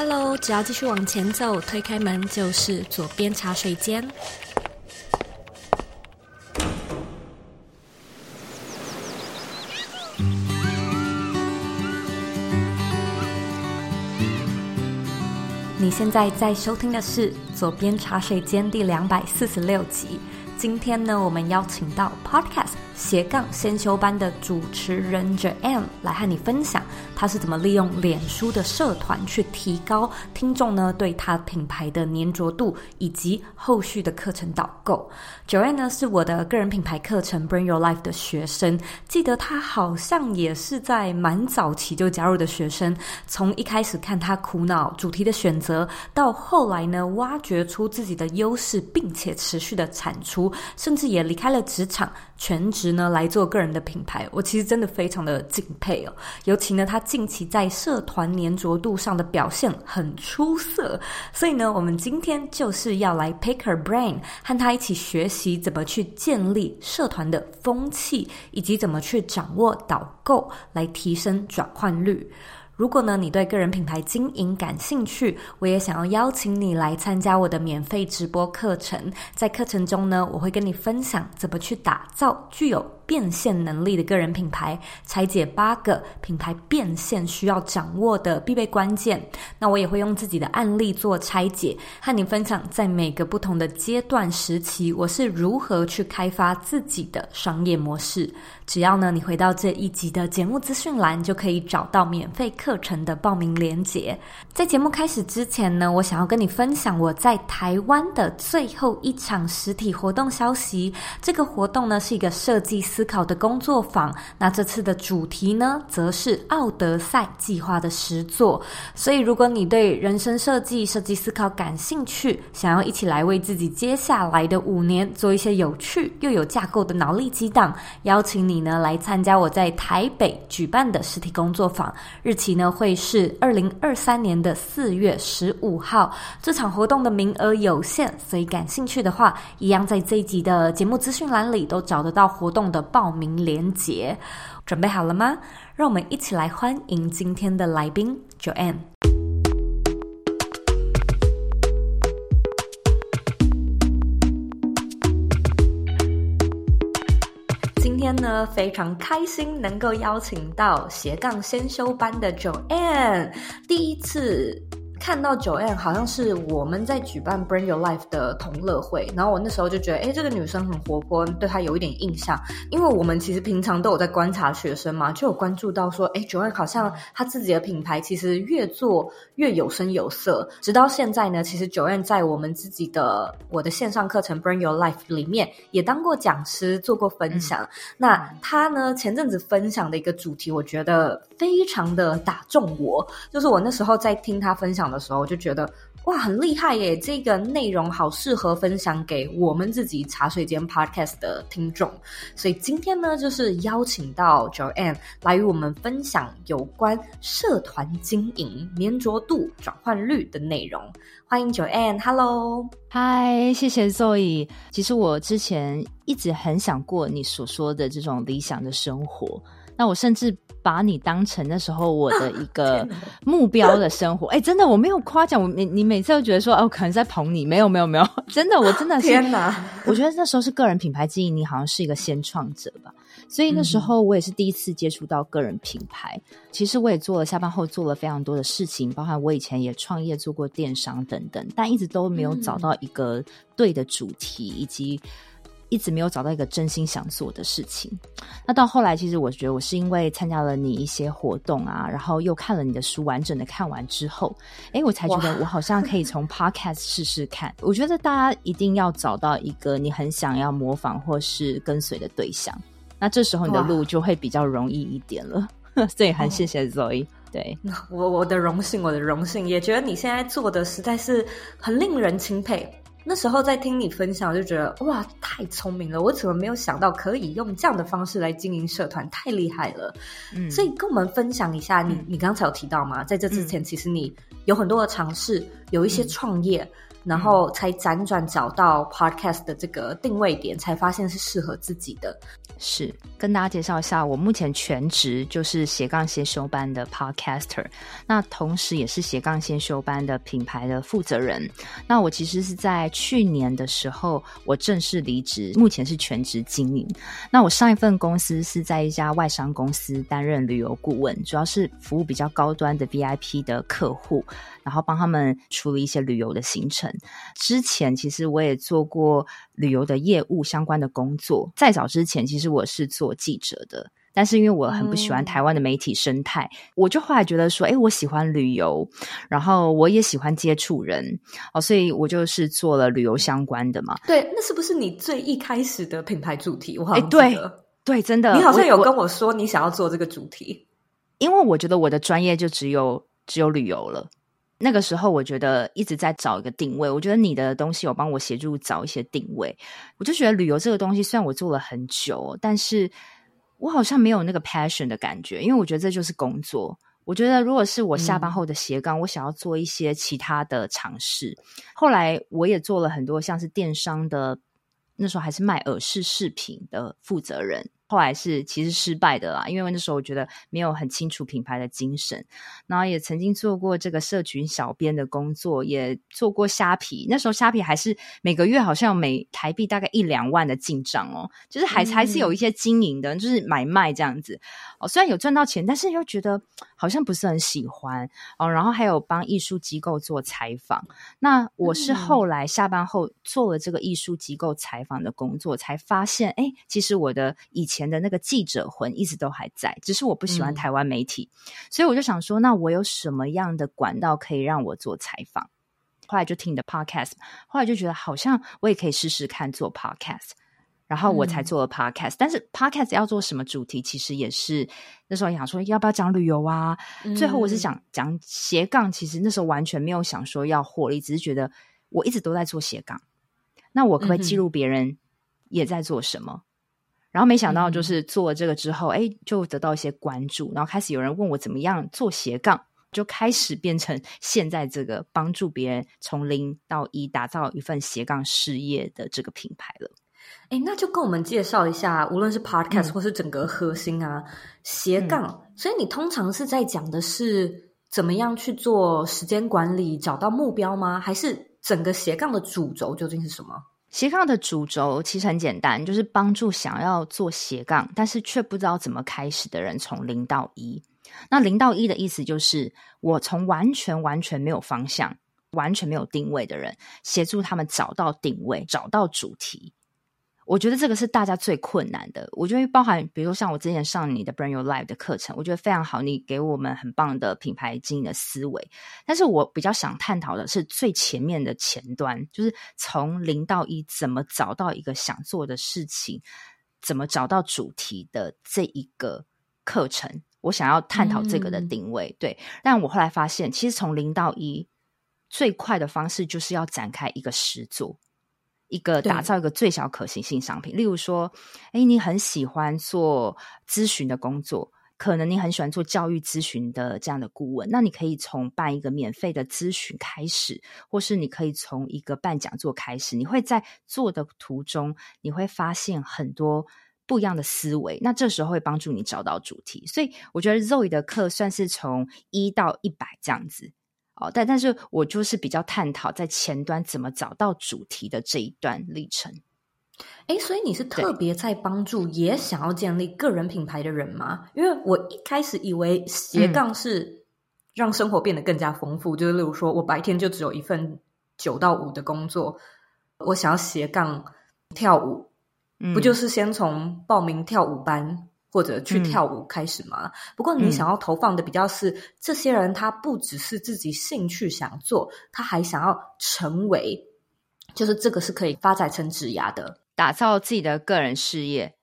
Hello，只要继续往前走，推开门就是左边茶水间。你现在在收听的是左边茶水间第两百四十六集。今天呢，我们邀请到 Podcast 斜杠先修班的主持人 Joanne 来和你分享，他是怎么利用脸书的社团去提高听众呢对他品牌的粘着度，以及后续的课程导购。Joanne 呢是我的个人品牌课程 Bring Your Life 的学生，记得他好像也是在蛮早期就加入的学生。从一开始看他苦恼主题的选择，到后来呢挖掘出自己的优势，并且持续的产出，甚至也离开了职场，全职。呢来做个人的品牌，我其实真的非常的敬佩哦。尤其呢，他近期在社团粘着度上的表现很出色，所以呢，我们今天就是要来 pick her brain，和他一起学习怎么去建立社团的风气，以及怎么去掌握导购，来提升转换率。如果呢，你对个人品牌经营感兴趣，我也想要邀请你来参加我的免费直播课程。在课程中呢，我会跟你分享怎么去打造具有变现能力的个人品牌，拆解八个品牌变现需要掌握的必备关键。那我也会用自己的案例做拆解，和你分享在每个不同的阶段时期，我是如何去开发自己的商业模式。只要呢，你回到这一集的节目资讯栏，就可以找到免费课程的报名链接。在节目开始之前呢，我想要跟你分享我在台湾的最后一场实体活动消息。这个活动呢，是一个设计思考的工作坊，那这次的主题呢，则是奥德赛计划的实作。所以，如果你对人生设计、设计思考感兴趣，想要一起来为自己接下来的五年做一些有趣又有架构的脑力激荡，邀请你呢来参加我在台北举办的实体工作坊，日期呢会是二零二三年的四月十五号。这场活动的名额有限，所以感兴趣的话，一样在这一集的节目资讯栏里都找得到活动的报名链接，准备好了吗？让我们一起来欢迎今天的来宾 Joanne。今天呢，非常开心能够邀请到斜杠先修班的 Joanne，第一次。看到 Joanne 好像是我们在举办 Bring Your Life 的同乐会，然后我那时候就觉得，哎，这个女生很活泼，对她有一点印象。因为我们其实平常都有在观察学生嘛，就有关注到说，哎，Joanne 好像她自己的品牌其实越做越有声有色。直到现在呢，其实 Joanne 在我们自己的我的线上课程 Bring Your Life 里面也当过讲师，做过分享。嗯、那她呢，前阵子分享的一个主题，我觉得非常的打中我，就是我那时候在听她分享的时候，就觉得哇，很厉害耶！这个内容好适合分享给我们自己茶水间 Podcast 的听众，所以今天呢，就是邀请到 Joanne 来与我们分享有关社团经营、粘着度、转换率的内容。欢迎 Joanne，Hello，嗨，谢谢 Zoe。其实我之前一直很想过你所说的这种理想的生活。那我甚至把你当成那时候我的一个目标的生活，哎、欸，真的我没有夸奖我，你你每次都觉得说哦，可能在捧你，没有没有没有，真的我真的是天哪！我觉得那时候是个人品牌经营，你好像是一个先创者吧，所以那时候我也是第一次接触到个人品牌。嗯、其实我也做了下班后做了非常多的事情，包含我以前也创业做过电商等等，但一直都没有找到一个对的主题以及。一直没有找到一个真心想做的事情。那到后来，其实我觉得我是因为参加了你一些活动啊，然后又看了你的书，完整的看完之后，哎，我才觉得我好像可以从 Podcast 试试看。我觉得大家一定要找到一个你很想要模仿或是跟随的对象，那这时候你的路就会比较容易一点了。所以很谢谢 Zoe，对，我我的荣幸，我的荣幸，也觉得你现在做的实在是很令人钦佩。那时候在听你分享，就觉得哇，太聪明了！我怎么没有想到可以用这样的方式来经营社团？太厉害了！嗯，所以跟我们分享一下，你、嗯、你刚才有提到吗？在这之前，其实你有很多的尝试，有一些创业。嗯然后才辗转找到 podcast 的这个定位点，才发现是适合自己的。是，跟大家介绍一下，我目前全职就是斜杠先修班的 podcaster，那同时也是斜杠先修班的品牌的负责人。那我其实是在去年的时候，我正式离职，目前是全职经营。那我上一份公司是在一家外商公司担任旅游顾问，主要是服务比较高端的 VIP 的客户，然后帮他们处理一些旅游的行程。之前其实我也做过旅游的业务相关的工作，在早之前其实我是做记者的，但是因为我很不喜欢台湾的媒体生态，嗯、我就后来觉得说，哎，我喜欢旅游，然后我也喜欢接触人，哦，所以我就是做了旅游相关的嘛。对，那是不是你最一开始的品牌主题？我好像对对，真的，你好像有跟我说你想要做这个主题，因为我觉得我的专业就只有只有旅游了。那个时候，我觉得一直在找一个定位。我觉得你的东西有帮我协助找一些定位。我就觉得旅游这个东西，虽然我做了很久，但是我好像没有那个 passion 的感觉，因为我觉得这就是工作。我觉得如果是我下班后的斜杠，嗯、我想要做一些其他的尝试。后来我也做了很多像是电商的，那时候还是卖耳饰饰品的负责人。后来是其实失败的啦，因为那时候我觉得没有很清楚品牌的精神，然后也曾经做过这个社群小编的工作，也做过虾皮。那时候虾皮还是每个月好像每台币大概一两万的进账哦，就是还还是有一些经营的，就是买卖这样子哦。虽然有赚到钱，但是又觉得好像不是很喜欢哦。然后还有帮艺术机构做采访，那我是后来下班后做了这个艺术机构采访的工作，才发现哎，其实我的以前。前的那个记者魂一直都还在，只是我不喜欢台湾媒体，嗯、所以我就想说，那我有什么样的管道可以让我做采访？后来就听你的 podcast，后来就觉得好像我也可以试试看做 podcast，然后我才做了 podcast。嗯、但是 podcast 要做什么主题，其实也是那时候想说要不要讲旅游啊？嗯、最后我是想讲斜杠，其实那时候完全没有想说要获利，只是觉得我一直都在做斜杠，那我可不可以记录别人也在做什么？嗯然后没想到，就是做了这个之后，哎、嗯，就得到一些关注，然后开始有人问我怎么样做斜杠，就开始变成现在这个帮助别人从零到一打造一份斜杠事业的这个品牌了。哎，那就跟我们介绍一下，无论是 Podcast 或是整个核心啊，嗯、斜杠。所以你通常是在讲的是怎么样去做时间管理，找到目标吗？还是整个斜杠的主轴究竟是什么？斜杠的主轴其实很简单，就是帮助想要做斜杠，但是却不知道怎么开始的人从零到一。那零到一的意思就是，我从完全完全没有方向、完全没有定位的人，协助他们找到定位、找到主题。我觉得这个是大家最困难的。我觉得包含，比如说像我之前上你的 Brand Your Life 的课程，我觉得非常好，你给我们很棒的品牌经营的思维。但是我比较想探讨的是最前面的前端，就是从零到一，怎么找到一个想做的事情，怎么找到主题的这一个课程。我想要探讨这个的定位，嗯、对。但我后来发现，其实从零到一最快的方式，就是要展开一个实作。一个打造一个最小可行性商品，例如说，哎，你很喜欢做咨询的工作，可能你很喜欢做教育咨询的这样的顾问，那你可以从办一个免费的咨询开始，或是你可以从一个办讲座开始，你会在做的途中，你会发现很多不一样的思维，那这时候会帮助你找到主题。所以我觉得 Zoe 的课算是从一到一百这样子。哦，但但是我就是比较探讨在前端怎么找到主题的这一段历程。诶，所以你是特别在帮助也想要建立个人品牌的人吗？因为我一开始以为斜杠是让生活变得更加丰富，嗯、就是例如说我白天就只有一份九到五的工作，我想要斜杠跳舞，嗯、不就是先从报名跳舞班？或者去跳舞开始嘛？嗯、不过你想要投放的比较是、嗯、这些人，他不只是自己兴趣想做，他还想要成为，就是这个是可以发展成职涯的，打造自己的个人事业。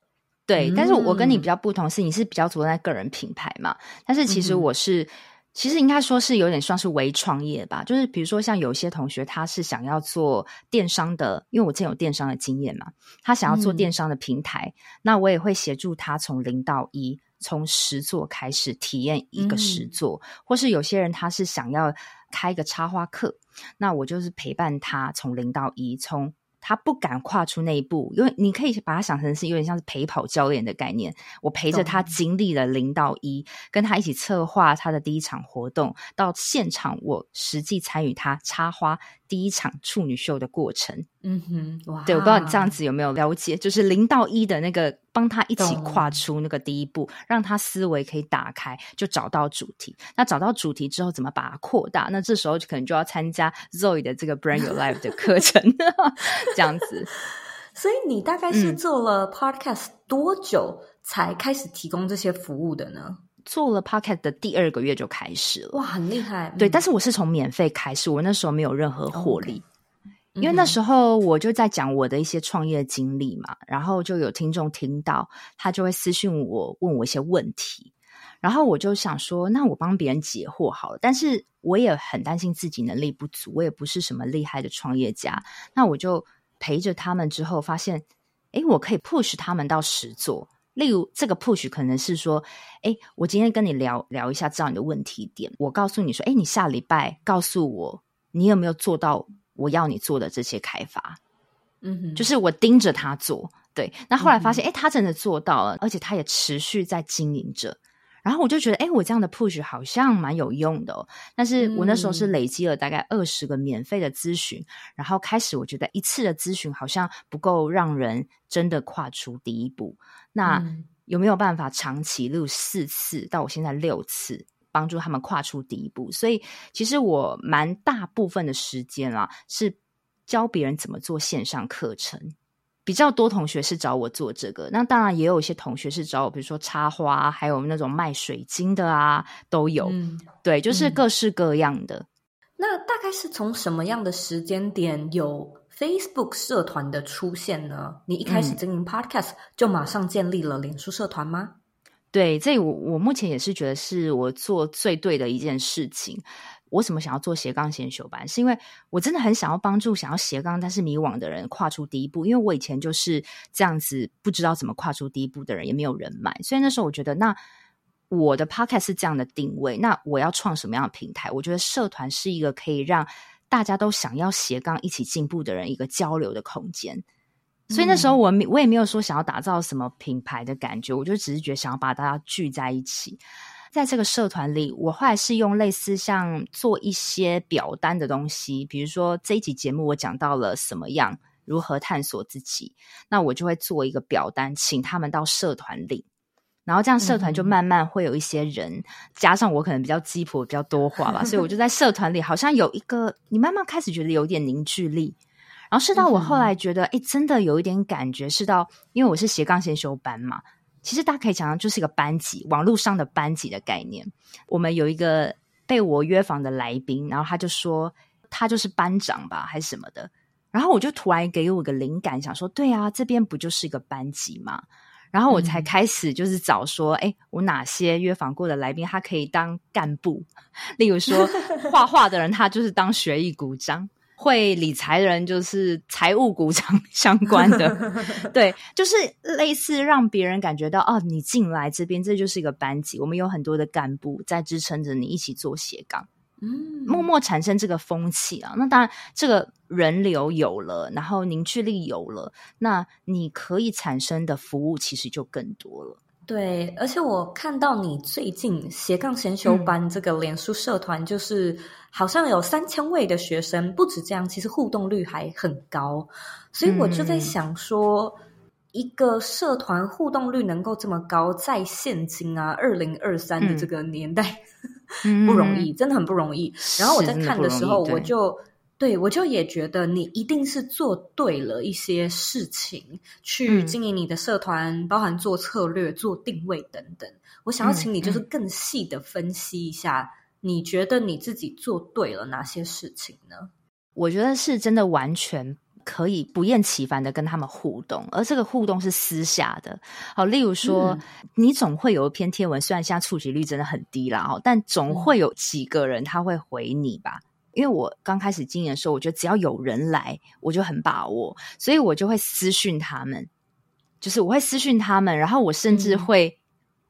对，嗯、但是我跟你比较不同是，你是比较着重在个人品牌嘛，但是其实我是。嗯其实应该说是有点算是微创业吧，就是比如说像有些同学他是想要做电商的，因为我之前有电商的经验嘛，他想要做电商的平台，嗯、那我也会协助他从零到一，从实作开始体验一个实作，嗯、或是有些人他是想要开一个插花课，那我就是陪伴他从零到一，从。他不敢跨出那一步，因为你可以把它想成是有点像是陪跑教练的概念。我陪着他经历了零到一，跟他一起策划他的第一场活动，到现场我实际参与他插花第一场处女秀的过程。嗯哼，哇！对，我不知道你这样子有没有了解，就是零到一的那个。帮他一起跨出那个第一步，让他思维可以打开，就找到主题。那找到主题之后，怎么把它扩大？那这时候可能就要参加 Zoe 的这个 Brand Your Life 的课程，这样子。所以你大概是做了 Podcast 多久才开始提供这些服务的呢？嗯、做了 Podcast 的第二个月就开始了，哇，很厉害。对，但是我是从免费开始，我那时候没有任何获利。因为那时候我就在讲我的一些创业经历嘛，然后就有听众听到，他就会私信我，问我一些问题，然后我就想说，那我帮别人解惑好了。但是我也很担心自己能力不足，我也不是什么厉害的创业家，那我就陪着他们之后发现，诶，我可以 push 他们到实做。例如这个 push 可能是说，哎，我今天跟你聊聊一下，知道你的问题点，我告诉你说，哎，你下礼拜告诉我，你有没有做到？我要你做的这些开发，嗯哼，就是我盯着他做，对。那后来发现，哎、嗯，他真的做到了，而且他也持续在经营着。然后我就觉得，哎，我这样的 push 好像蛮有用的哦。但是我那时候是累积了大概二十个免费的咨询，嗯，然后开始我觉得一次的咨询好像不够让人真的跨出第一步。那有没有办法长期录四次到我现在六次？帮助他们跨出第一步，所以其实我蛮大部分的时间啊，是教别人怎么做线上课程。比较多同学是找我做这个，那当然也有一些同学是找我，比如说插花，还有那种卖水晶的啊，都有。嗯、对，就是各式各样的。那大概是从什么样的时间点有 Facebook 社团的出现呢？你一开始经营 Podcast、嗯、就马上建立了脸书社团吗？对，这我我目前也是觉得是我做最对的一件事情。我怎么想要做斜杠先修班？是因为我真的很想要帮助想要斜杠但是迷惘的人跨出第一步。因为我以前就是这样子，不知道怎么跨出第一步的人，也没有人脉。所以那时候我觉得，那我的 podcast 是这样的定位，那我要创什么样的平台？我觉得社团是一个可以让大家都想要斜杠一起进步的人一个交流的空间。所以那时候我我也没有说想要打造什么品牌的感觉，我就只是觉得想要把大家聚在一起。在这个社团里，我后来是用类似像做一些表单的东西，比如说这一集节目我讲到了什么样，如何探索自己，那我就会做一个表单，请他们到社团里，然后这样社团就慢慢会有一些人，嗯、加上我可能比较鸡婆比较多话吧，所以我就在社团里好像有一个，你慢慢开始觉得有点凝聚力。然后是到我后来觉得，哎、嗯，真的有一点感觉，是到因为我是斜杠先修班嘛，其实大家可以讲，就是一个班级，网络上的班级的概念。我们有一个被我约访的来宾，然后他就说他就是班长吧，还是什么的。然后我就突然给我个灵感，想说，对啊，这边不就是一个班级嘛？然后我才开始就是找说，哎、嗯，我哪些约访过的来宾，他可以当干部，例如说画画的人，他就是当学艺股长。会理财的人就是财务股长相关的，对，就是类似让别人感觉到哦，你进来这边这就是一个班级，我们有很多的干部在支撑着你一起做斜杠，嗯，默默产生这个风气啊。那当然，这个人流有了，然后凝聚力有了，那你可以产生的服务其实就更多了。对，而且我看到你最近斜杠先修班这个脸书社团，就是好像有三千位的学生，不止这样，其实互动率还很高。所以我就在想说，嗯、一个社团互动率能够这么高，在现今啊，二零二三的这个年代，嗯、不容易，真的很不容易。然后我在看的时候，我就。对，我就也觉得你一定是做对了一些事情，去经营你的社团，嗯、包含做策略、做定位等等。我想要请你就是更细的分析一下，你觉得你自己做对了哪些事情呢？我觉得是真的完全可以不厌其烦的跟他们互动，而这个互动是私下的。好，例如说，嗯、你总会有一篇贴文，虽然现在触及率真的很低啦，但总会有几个人他会回你吧。因为我刚开始经营的时候，我觉得只要有人来，我就很把握，所以我就会私讯他们，就是我会私讯他们，然后我甚至会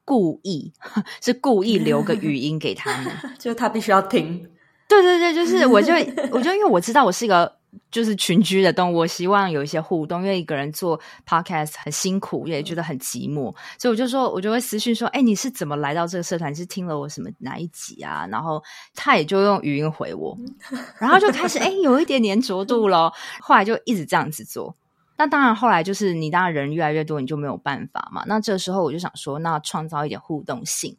故意、嗯、是故意留个语 音给他们，就是他必须要听。对对对，就是我就我就因为我知道我是一个。就是群居的动物，我希望有一些互动，因为一个人做 podcast 很辛苦，也觉得很寂寞，所以我就说，我就会私信说，哎，你是怎么来到这个社团？你是听了我什么哪一集啊？然后他也就用语音回我，然后就开始哎，有一点黏着度咯。后来就一直这样子做。那当然，后来就是你当然人越来越多，你就没有办法嘛。那这时候我就想说，那创造一点互动性，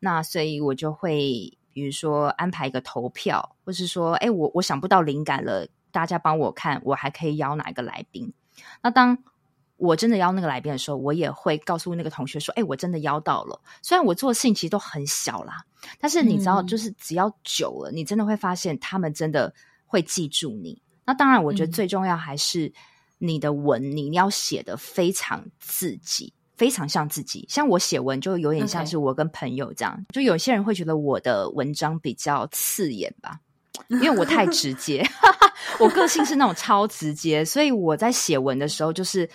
那所以我就会比如说安排一个投票，或是说，哎，我我想不到灵感了。大家帮我看，我还可以邀哪一个来宾？那当我真的邀那个来宾的时候，我也会告诉那个同学说：“哎，我真的邀到了。”虽然我做的事情其实都很小啦，但是你知道，就是只要久了，嗯、你真的会发现他们真的会记住你。那当然，我觉得最重要还是你的文，嗯、你要写的非常自己，非常像自己。像我写文，就有点像是我跟朋友这样。就有些人会觉得我的文章比较刺眼吧。因为我太直接，我个性是那种超直接，所以我在写文的时候，就是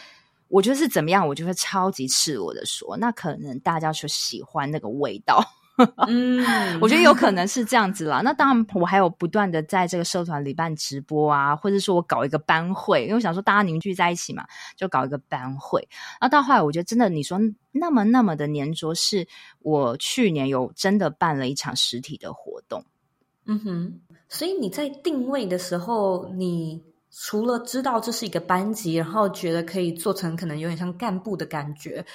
我觉得是怎么样，我就会超级赤裸的说。那可能大家就喜欢那个味道，嗯，我觉得有可能是这样子啦。那当然，我还有不断的在这个社团里办直播啊，或者说我搞一个班会，因为我想说大家凝聚在一起嘛，就搞一个班会。那到后来，我觉得真的你说那么那么的黏着，是我去年有真的办了一场实体的活动。嗯哼，所以你在定位的时候，你除了知道这是一个班级，然后觉得可以做成可能有点像干部的感觉，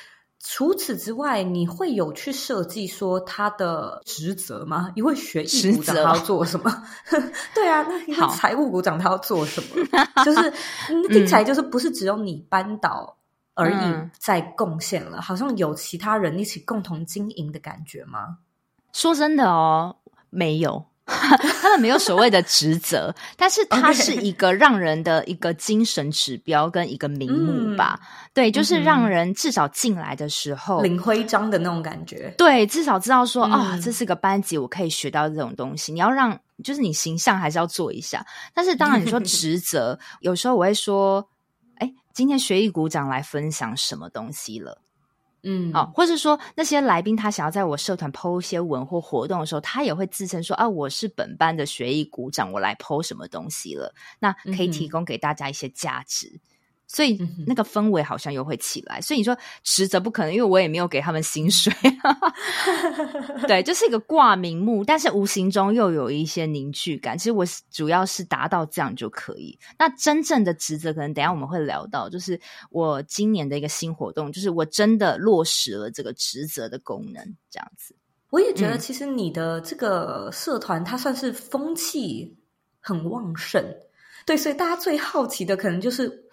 除此之外，你会有去设计说他的职责吗？因为学艺股长他要做什么？对啊，那财务股长他要做什么？就是听起来就是不是只有你班导而已在贡献了，嗯、好像有其他人一起共同经营的感觉吗？说真的哦，没有。他们没有所谓的职责，但是它是一个让人的一个精神指标跟一个名目吧。嗯、对，就是让人至少进来的时候领徽章的那种感觉。对，至少知道说啊、嗯哦，这是个班级，我可以学到这种东西。你要让，就是你形象还是要做一下。但是当然，你说职责，有时候我会说，哎，今天学艺股长来分享什么东西了。嗯，好，或是说那些来宾他想要在我社团 po 一些文或活动的时候，他也会自称说啊，我是本班的学艺股长，我来 po 什么东西了，那可以提供给大家一些价值。嗯所以那个氛围好像又会起来，所以你说职责不可能，因为我也没有给他们薪水，对，就是一个挂名目，但是无形中又有一些凝聚感。其实我主要是达到这样就可以。那真正的职责，可能等一下我们会聊到，就是我今年的一个新活动，就是我真的落实了这个职责的功能，这样子。我也觉得，其实你的这个社团，它算是风气很旺盛，对，所以大家最好奇的可能就是。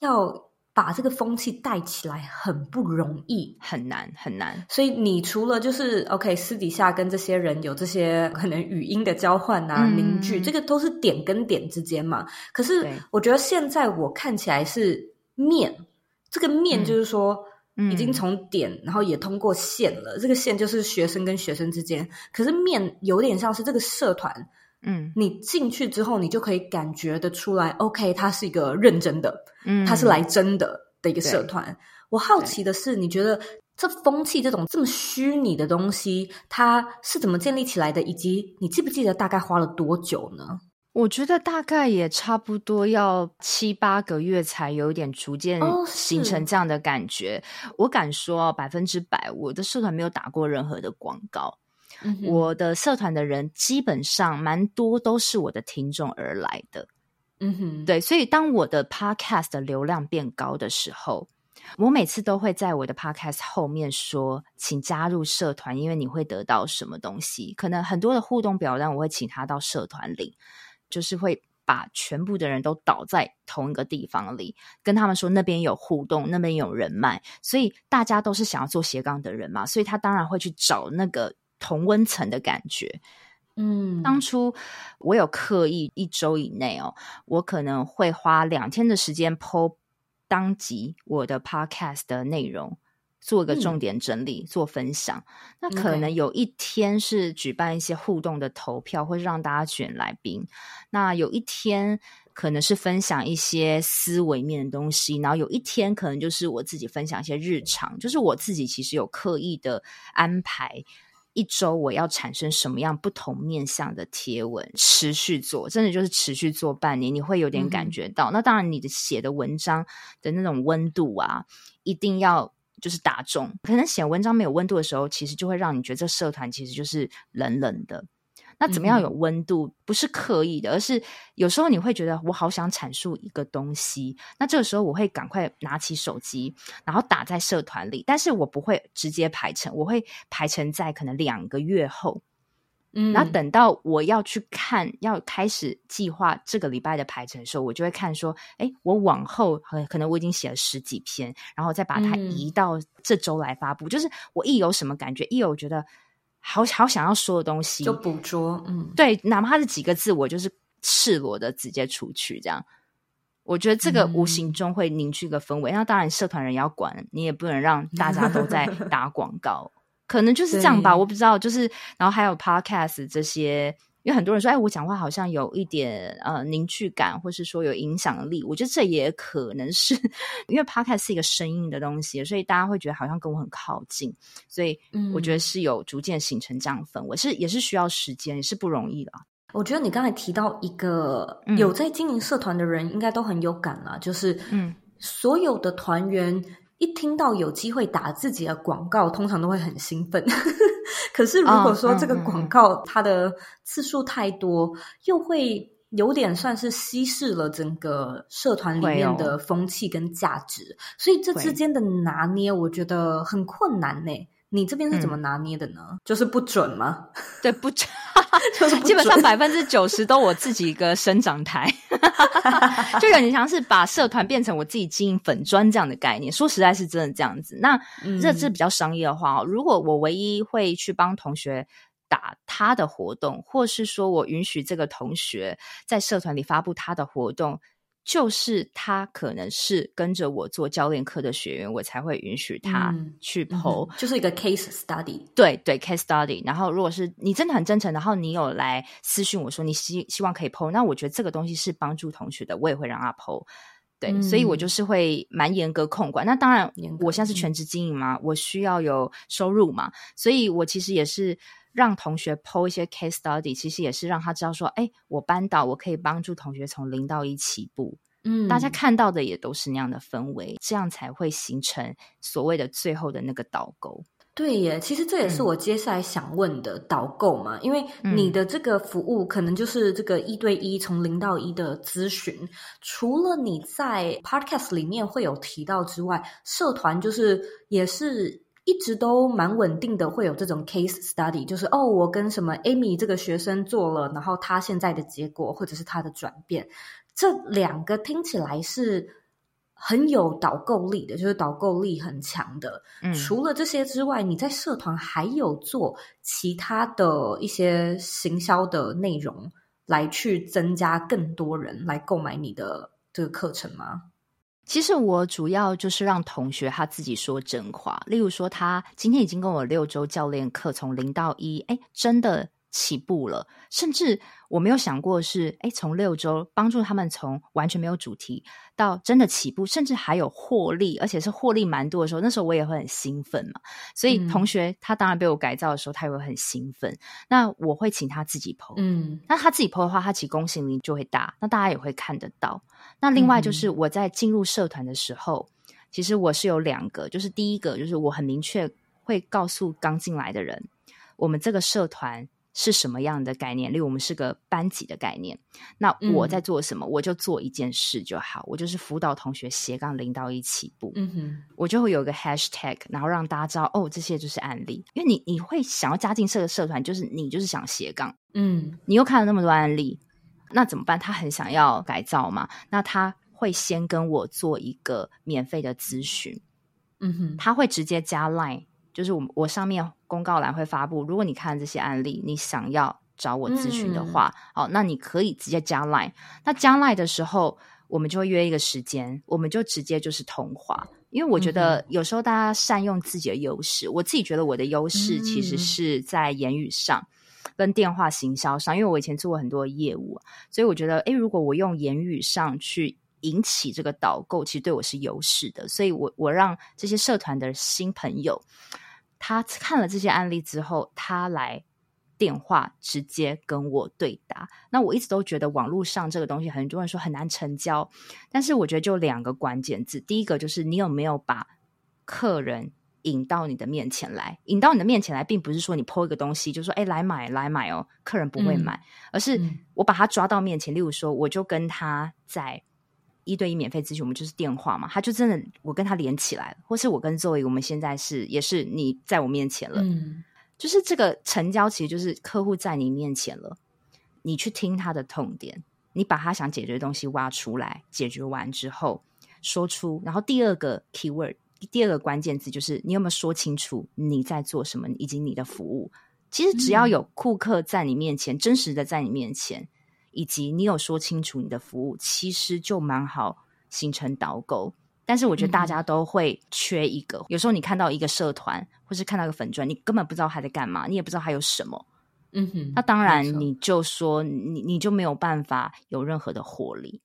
要把这个风气带起来很不容易，很难很难。所以你除了就是 OK，私底下跟这些人有这些可能语音的交换啊、嗯、凝聚，这个都是点跟点之间嘛。可是我觉得现在我看起来是面，对这个面就是说、嗯、已经从点，然后也通过线了。这个线就是学生跟学生之间，可是面有点像是这个社团。嗯，你进去之后，你就可以感觉得出来，OK，它是一个认真的，嗯，它是来真的的一个社团。我好奇的是，你觉得这风气这种这么虚拟的东西，它是怎么建立起来的？以及你记不记得大概花了多久呢？我觉得大概也差不多要七八个月才有点逐渐形成这样的感觉。哦、我敢说百分之百，我的社团没有打过任何的广告。嗯、我的社团的人基本上蛮多都是我的听众而来的，嗯哼，对，所以当我的 podcast 的流量变高的时候，我每次都会在我的 podcast 后面说，请加入社团，因为你会得到什么东西。可能很多的互动表单，我会请他到社团里，就是会把全部的人都倒在同一个地方里，跟他们说那边有互动，那边有人脉，所以大家都是想要做斜杠的人嘛，所以他当然会去找那个。同温层的感觉，嗯，当初我有刻意一周以内哦，我可能会花两天的时间 po 当集我的 podcast 的内容，做一个重点整理，嗯、做分享。那可能有一天是举办一些互动的投票，会让大家选来宾。那有一天可能是分享一些思维面的东西，然后有一天可能就是我自己分享一些日常，就是我自己其实有刻意的安排。一周我要产生什么样不同面向的贴文，持续做，真的就是持续做半年，你会有点感觉到。嗯、那当然，你的写的文章的那种温度啊，一定要就是打中。可能写文章没有温度的时候，其实就会让你觉得这社团其实就是冷冷的。那怎么样有温度？不是刻意的，而是有时候你会觉得我好想阐述一个东西，那这个时候我会赶快拿起手机，然后打在社团里，但是我不会直接排成，我会排成在可能两个月后，嗯，然后等到我要去看，要开始计划这个礼拜的排程的时候，我就会看说，哎，我往后可能我已经写了十几篇，然后再把它移到这周来发布，就是我一有什么感觉，一有觉得。好好想要说的东西，就捕捉，嗯，对，哪怕是几个字，我就是赤裸的直接出去，这样。我觉得这个无形中会凝聚一个氛围。嗯、那当然，社团人也要管，你也不能让大家都在 打广告，可能就是这样吧，我不知道。就是，然后还有 podcast 这些。因为很多人说，哎，我讲话好像有一点呃凝聚感，或是说有影响力。我觉得这也可能是因为 Podcast 是一个声音的东西，所以大家会觉得好像跟我很靠近。所以我觉得是有逐渐形成这样的氛围，是也是需要时间，也是不容易的。我觉得你刚才提到一个有在经营社团的人，应该都很有感啦，就是嗯，所有的团员。一听到有机会打自己的广告，通常都会很兴奋。可是如果说这个广告它的次数太多，又会有点算是稀释了整个社团里面的风气跟价值，哦、所以这之间的拿捏，我觉得很困难呢。你这边是怎么拿捏的呢？嗯、就是不准吗？对，不准，就是基本上百分之九十都我自己一个生长台，就有点像是把社团变成我自己经营粉砖这样的概念。说实在是真的这样子。那这是比较商业化哦，如果我唯一会去帮同学打他的活动，或是说我允许这个同学在社团里发布他的活动。就是他可能是跟着我做教练课的学员，我才会允许他去嗯、就是一个 case study。对对，case study。然后如果是你真的很真诚，然后你有来私讯我说你希希望可以 po，那我觉得这个东西是帮助同学的，我也会让他 po。对，嗯、所以我就是会蛮严格控管。那当然，我现在是全职经营嘛，嗯、我需要有收入嘛，所以我其实也是。让同学 po 一些 case study，其实也是让他知道说，哎，我班导，我可以帮助同学从零到一起步。嗯，大家看到的也都是那样的氛围，这样才会形成所谓的最后的那个导购。对耶，其实这也是我接下来想问的导购嘛，嗯、因为你的这个服务可能就是这个一对一从零到一的咨询。除了你在 podcast 里面会有提到之外，社团就是也是。一直都蛮稳定的，会有这种 case study，就是哦，我跟什么 Amy 这个学生做了，然后他现在的结果或者是他的转变，这两个听起来是很有导购力的，就是导购力很强的。嗯，除了这些之外，你在社团还有做其他的一些行销的内容，来去增加更多人来购买你的这个课程吗？其实我主要就是让同学他自己说真话，例如说他今天已经跟我六周教练课从零到一，哎，真的起步了，甚至。我没有想过是，哎，从六周帮助他们从完全没有主题到真的起步，甚至还有获利，而且是获利蛮多的时候，那时候我也会很兴奋嘛。所以同学他当然被我改造的时候，他也会很兴奋。嗯、那我会请他自己 po，嗯，那他自己 po 的话，他其公信力就会大，那大家也会看得到。那另外就是我在进入社团的时候，嗯、其实我是有两个，就是第一个就是我很明确会告诉刚进来的人，我们这个社团。是什么样的概念？例如，我们是个班级的概念。那我在做什么？嗯、我就做一件事就好。我就是辅导同学斜杠零到一起步。嗯哼，我就会有一个 hashtag，然后让大家知道哦，这些就是案例。因为你你会想要加进这个社团，就是你就是想斜杠。嗯，你又看了那么多案例，那怎么办？他很想要改造嘛？那他会先跟我做一个免费的咨询。嗯哼，他会直接加 line。就是我我上面公告栏会发布，如果你看这些案例，你想要找我咨询的话，好、嗯哦，那你可以直接加 line。那加 line 的时候，我们就会约一个时间，我们就直接就是通话。因为我觉得有时候大家善用自己的优势，嗯、我自己觉得我的优势其实是在言语上跟电话行销上，因为我以前做过很多业务，所以我觉得，诶，如果我用言语上去引起这个导购，其实对我是优势的。所以我我让这些社团的新朋友。他看了这些案例之后，他来电话直接跟我对答。那我一直都觉得网络上这个东西，很多人说很难成交，但是我觉得就两个关键字，第一个就是你有没有把客人引到你的面前来，引到你的面前来，并不是说你 po 一个东西就说哎来买来买哦，客人不会买，嗯、而是我把他抓到面前，例如说我就跟他在。一对一免费咨询，我们就是电话嘛，他就真的我跟他连起来了，或是我跟 Zoe，我们现在是也是你在我面前了，嗯，就是这个成交其实就是客户在你面前了，你去听他的痛点，你把他想解决的东西挖出来，解决完之后说出，然后第二个 keyword，第二个关键字就是你有没有说清楚你在做什么，以及你的服务。其实只要有顾客在你面前，嗯、真实的在你面前。以及你有说清楚你的服务，其实就蛮好形成导购。但是我觉得大家都会缺一个。嗯、有时候你看到一个社团，或是看到一个粉砖，你根本不知道他在干嘛，你也不知道他有什么。嗯哼，那当然你就说你你就没有办法有任何的活力。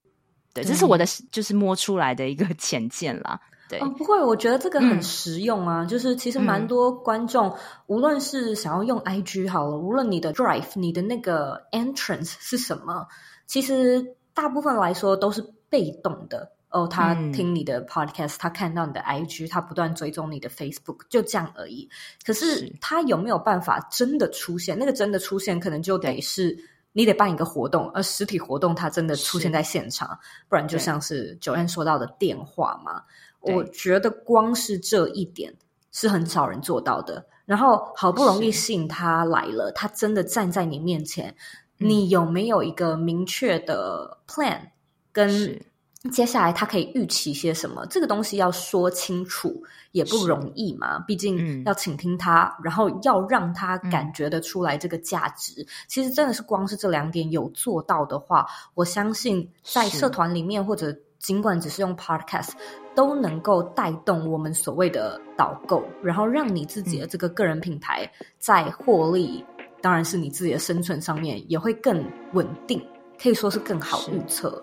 对，这是我的就是摸出来的一个 浅见啦。对哦，不会，我觉得这个很实用啊。嗯、就是其实蛮多观众，嗯、无论是想要用 IG 好了，无论你的 Drive、你的那个 Entrance 是什么，其实大部分来说都是被动的。哦，他听你的 Podcast，、嗯、他看到你的 IG，他不断追踪你的 Facebook，就这样而已。可是他有没有办法真的出现？那个真的出现，可能就得是你得办一个活动，而实体活动它真的出现在现场，不然就像是 Joanne 说到的电话嘛。我觉得光是这一点是很少人做到的。然后好不容易吸引他来了，他真的站在你面前，你有没有一个明确的 plan？跟接下来他可以预期些什么？这个东西要说清楚也不容易嘛。毕竟要倾听他，然后要让他感觉得出来这个价值。其实真的是光是这两点有做到的话，我相信在社团里面或者。尽管只是用 Podcast，都能够带动我们所谓的导购，然后让你自己的这个个人品牌在获利，嗯、当然是你自己的生存上面也会更稳定，可以说是更好预测。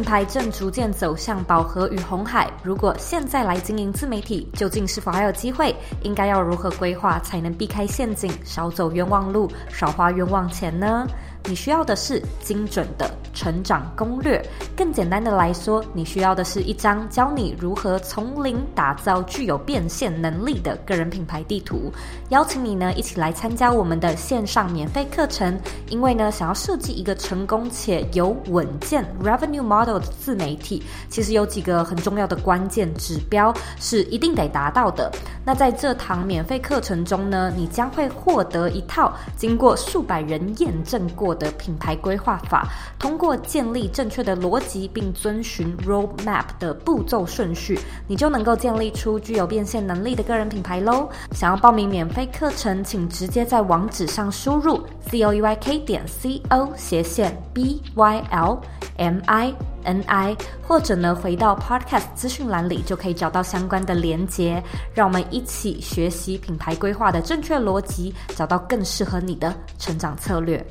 品牌正逐渐走向饱和与红海。如果现在来经营自媒体，究竟是否还有机会？应该要如何规划才能避开陷阱，少走冤枉路，少花冤枉钱呢？你需要的是精准的成长攻略。更简单的来说，你需要的是一张教你如何从零打造具有变现能力的个人品牌地图。邀请你呢一起来参加我们的线上免费课程。因为呢，想要设计一个成功且有稳健 revenue model 的自媒体，其实有几个很重要的关键指标是一定得达到的。那在这堂免费课程中呢，你将会获得一套经过数百人验证过。的品牌规划法，通过建立正确的逻辑并遵循 roadmap 的步骤顺序，你就能够建立出具有变现能力的个人品牌喽。想要报名免费课程，请直接在网址上输入 c o e y k 点 c o 斜线 b y l m i n i，或者呢回到 podcast 资讯栏里就可以找到相关的连接。让我们一起学习品牌规划的正确逻辑，找到更适合你的成长策略。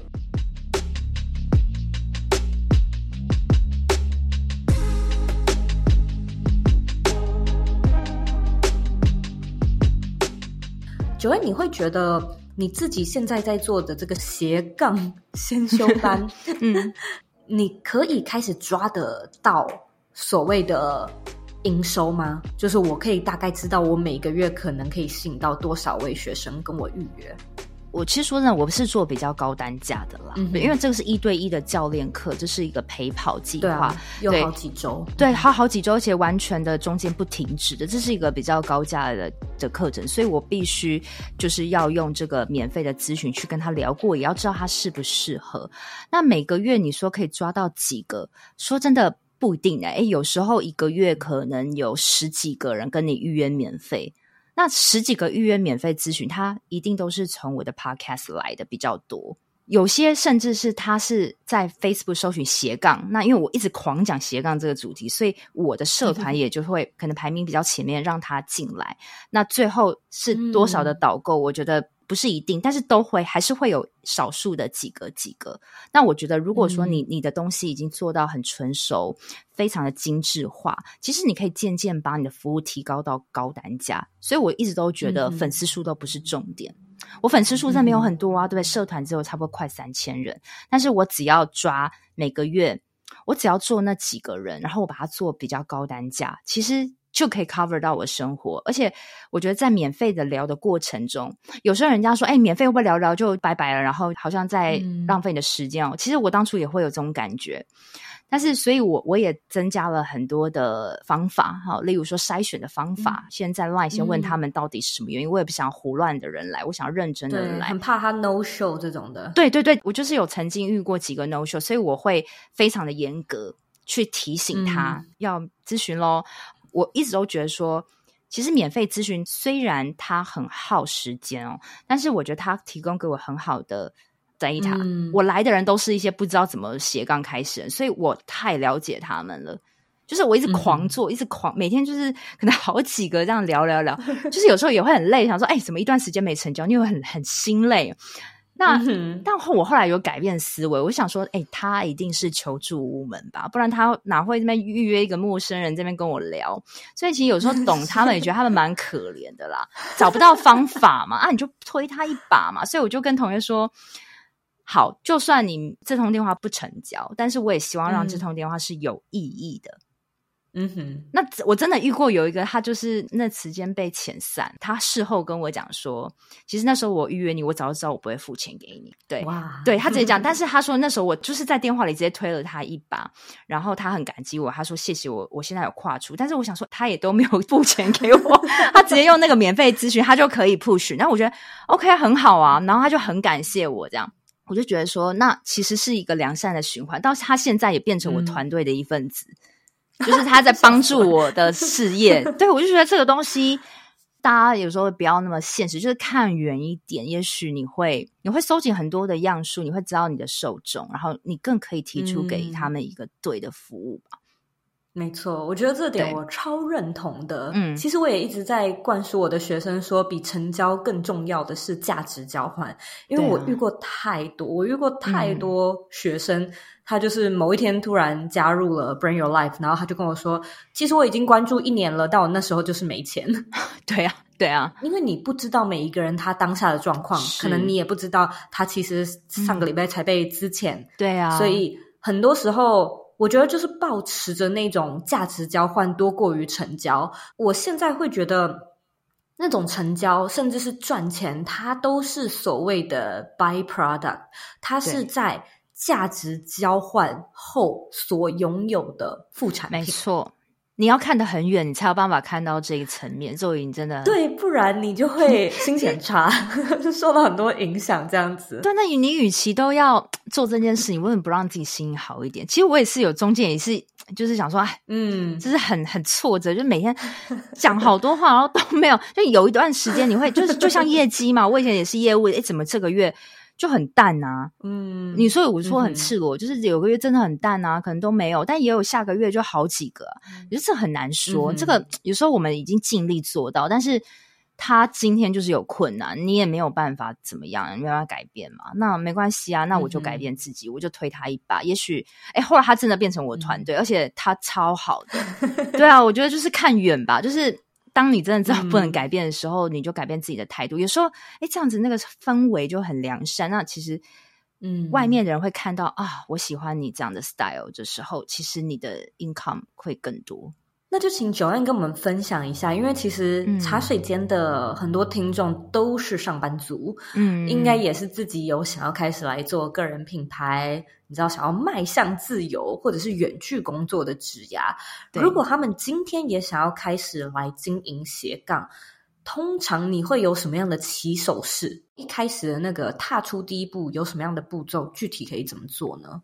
九位，你会觉得你自己现在在做的这个斜杠先修班，嗯，你可以开始抓得到所谓的营收吗？就是我可以大概知道我每个月可能可以吸引到多少位学生跟我预约。我其实说真的，我是做比较高单价的啦，嗯、因为这个是一对一的教练课，这是一个陪跑计划，有好几周，对，好好几周，而且完全的中间不停止的，这是一个比较高价的的课程，所以我必须就是要用这个免费的咨询去跟他聊过，也要知道他适不适合。那每个月你说可以抓到几个？说真的不一定哎，有时候一个月可能有十几个人跟你预约免费。那十几个预约免费咨询，他一定都是从我的 podcast 来的比较多，有些甚至是他是在 Facebook 搜寻斜杠。那因为我一直狂讲斜杠这个主题，所以我的社团也就会可能排名比较前面，让他进来。那最后是多少的导购？我觉得不是一定，但是都会还是会有少数的几个几个。那我觉得，如果说你、嗯、你的东西已经做到很纯熟，非常的精致化，其实你可以渐渐把你的服务提高到高单价。所以我一直都觉得粉丝数都不是重点。嗯、我粉丝数真的没有很多啊，嗯、对不对？社团只有差不多快三千人，但是我只要抓每个月，我只要做那几个人，然后我把它做比较高单价，其实。就可以 cover 到我生活，而且我觉得在免费的聊的过程中，有时候人家说：“哎，免费会不会聊聊就拜拜了？”然后好像在浪费你的时间哦。嗯、其实我当初也会有这种感觉，但是所以我我也增加了很多的方法，哈，例如说筛选的方法。嗯、现在 LINE 先问他们到底是什么原因，嗯、我也不想胡乱的人来，我想要认真的人来，很怕他 no show 这种的。对对对，我就是有曾经遇过几个 no show，所以我会非常的严格去提醒他、嗯、要咨询咯。我一直都觉得说，其实免费咨询虽然它很耗时间哦，但是我觉得它提供给我很好的 data。嗯、我来的人都是一些不知道怎么斜杠开始人，所以我太了解他们了。就是我一直狂做，嗯、一直狂，每天就是可能好几个这样聊聊聊，就是有时候也会很累，想说，哎，怎么一段时间没成交，你会很很心累。那，但我后来有改变思维，我想说，哎、欸，他一定是求助无门吧，不然他哪会这边预约一个陌生人这边跟我聊？所以其实有时候懂他们，也觉得他们蛮可怜的啦，找不到方法嘛，啊，你就推他一把嘛。所以我就跟同学说，好，就算你这通电话不成交，但是我也希望让这通电话是有意义的。嗯嗯哼，那我真的遇过有一个，他就是那时间被遣散，他事后跟我讲说，其实那时候我预约你，我早就知道我不会付钱给你。对，哇，对他直接讲，但是他说那时候我就是在电话里直接推了他一把，然后他很感激我，他说谢谢我，我现在有跨出，但是我想说他也都没有付钱给我，他直接用那个免费咨询，他就可以 push，那我觉得 OK 很好啊，然后他就很感谢我这样，我就觉得说那其实是一个良善的循环，到他现在也变成我团队的一份子。嗯就是他在帮助我的事业，对，我就觉得这个东西，大家有时候不要那么现实，就是看远一点，也许你会你会收集很多的样数，你会知道你的受众，然后你更可以提出给他们一个对的服务吧。嗯没错，我觉得这点我超认同的。嗯，其实我也一直在灌输我的学生说，比成交更重要的是价值交换。因为我遇过太多，啊、我遇过太多学生，嗯、他就是某一天突然加入了 Bring Your Life，然后他就跟我说：“其实我已经关注一年了，但我那时候就是没钱。”对啊，对啊，因为你不知道每一个人他当下的状况，可能你也不知道他其实上个礼拜才被资遣、嗯。对啊，所以很多时候。我觉得就是抱持着那种价值交换多过于成交。我现在会觉得那种成交甚至是赚钱，它都是所谓的 byproduct，它是在价值交换后所拥有的副产品。没错。你要看得很远，你才有办法看到这一层面。肉影真的对，不然你就会 心情差，就 受到很多影响。这样子，对，那你与其都要做这件事，你为什么不让自己心情好一点？其实我也是有中间也是，就是想说，哎，嗯，就是很很挫折，就每天 讲好多话，然后都没有。就有一段时间，你会就是就像业绩嘛，我以前也是业务，哎，怎么这个月？就很淡啊，嗯，你说我说很赤裸，嗯、就是有个月真的很淡啊，可能都没有，但也有下个月就好几个，我觉得这很难说。嗯、这个有时候我们已经尽力做到，但是他今天就是有困难，你也没有办法怎么样，没办法改变嘛。那没关系啊，那我就改变自己，嗯、我就推他一把。也许，哎，后来他真的变成我团队，嗯、而且他超好的。对啊，我觉得就是看远吧，就是。当你真的知道不能改变的时候，嗯、你就改变自己的态度。有时候，哎，这样子那个氛围就很良善。那其实，嗯，外面的人会看到啊，我喜欢你这样的 style 的时候，其实你的 income 会更多。那就请 Joanne 跟我们分享一下，因为其实茶水间的很多听众都是上班族，嗯，应该也是自己有想要开始来做个人品牌，你知道，想要迈向自由或者是远距工作的职涯。如果他们今天也想要开始来经营斜杠，通常你会有什么样的起手式？一开始的那个踏出第一步有什么样的步骤？具体可以怎么做呢？